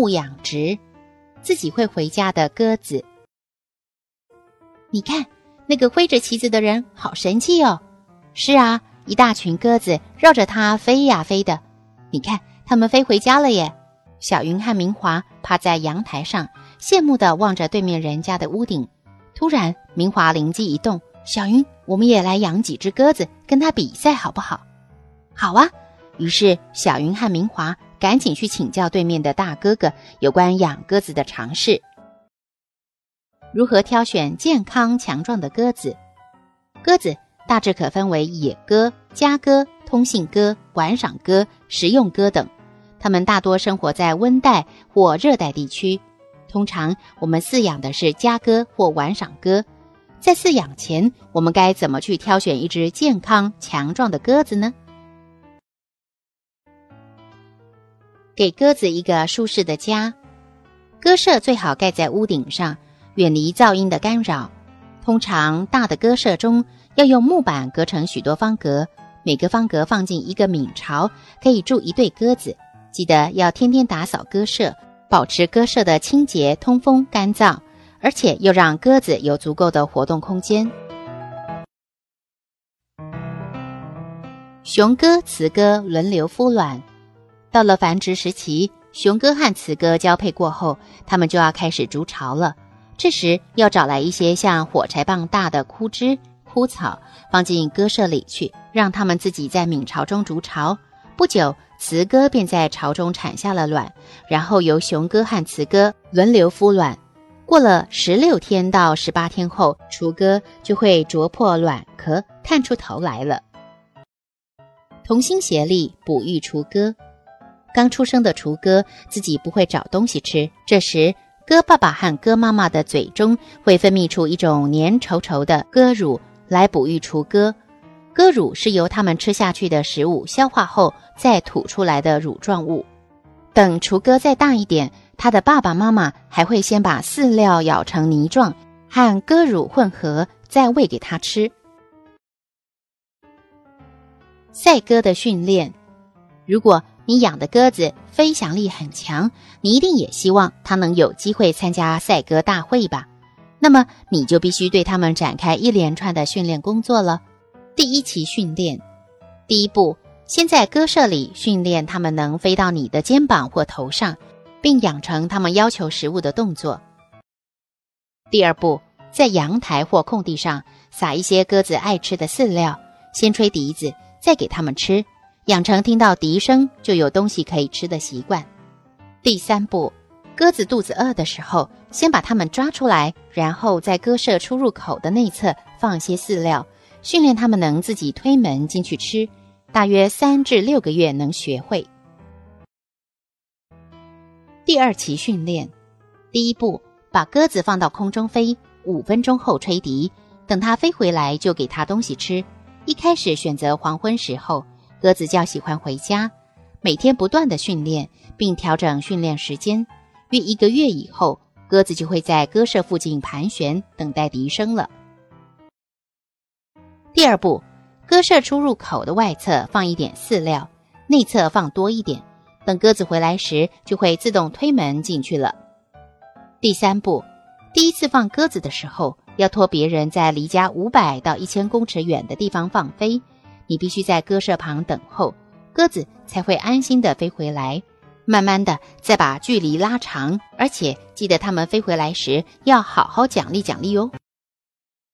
不养殖，自己会回家的鸽子。你看，那个挥着旗子的人好神气哦！是啊，一大群鸽子绕着它飞呀飞的。你看，它们飞回家了耶！小云和明华趴在阳台上，羡慕地望着对面人家的屋顶。突然，明华灵机一动：“小云，我们也来养几只鸽子，跟它比赛好不好？”“好啊！”于是，小云和明华。赶紧去请教对面的大哥哥有关养鸽子的常识。如何挑选健康强壮的鸽子？鸽子大致可分为野鸽、家鸽、通信鸽、玩赏鸽、食用鸽等。它们大多生活在温带或热带地区。通常我们饲养的是家鸽或玩赏鸽。在饲养前，我们该怎么去挑选一只健康强壮的鸽子呢？给鸽子一个舒适的家，鸽舍最好盖在屋顶上，远离噪音的干扰。通常大的鸽舍中要用木板隔成许多方格，每个方格放进一个皿巢，可以住一对鸽子。记得要天天打扫鸽舍，保持鸽舍的清洁、通风、干燥，而且又让鸽子有足够的活动空间。雄鸽、雌鸽轮流孵卵。到了繁殖时期，雄鸽和雌鸽交配过后，它们就要开始筑巢了。这时要找来一些像火柴棒大的枯枝、枯草，放进鸽舍里去，让它们自己在鸣巢中筑巢。不久，雌鸽便在巢中产下了卵，然后由雄鸽和雌鸽轮流孵卵。过了十六天到十八天后，雏鸽就会啄破卵壳，探出头来了。同心协力，哺育雏鸽。刚出生的雏鸽自己不会找东西吃，这时鸽爸爸和鸽妈妈的嘴中会分泌出一种黏稠稠的鸽乳来哺育雏鸽。鸽乳是由它们吃下去的食物消化后再吐出来的乳状物。等雏鸽再大一点，它的爸爸妈妈还会先把饲料舀成泥状，和鸽乳混合，再喂给它吃。赛鸽的训练，如果。你养的鸽子飞翔力很强，你一定也希望它能有机会参加赛鸽大会吧？那么你就必须对它们展开一连串的训练工作了。第一期训练，第一步，先在鸽舍里训练它们能飞到你的肩膀或头上，并养成它们要求食物的动作。第二步，在阳台或空地上撒一些鸽子爱吃的饲料，先吹笛子，再给它们吃。养成听到笛声就有东西可以吃的习惯。第三步，鸽子肚子饿的时候，先把它们抓出来，然后在鸽舍出入口的内侧放些饲料，训练它们能自己推门进去吃。大约三至六个月能学会。第二期训练，第一步，把鸽子放到空中飞，五分钟后吹笛，等它飞回来就给它东西吃。一开始选择黄昏时候。鸽子较喜欢回家，每天不断的训练，并调整训练时间。约一个月以后，鸽子就会在鸽舍附近盘旋，等待笛声了。第二步，鸽舍出入口的外侧放一点饲料，内侧放多一点。等鸽子回来时，就会自动推门进去了。第三步，第一次放鸽子的时候，要托别人在离家五百到一千公尺远的地方放飞。你必须在鸽舍旁等候，鸽子才会安心的飞回来。慢慢的再把距离拉长，而且记得它们飞回来时要好好奖励奖励哦。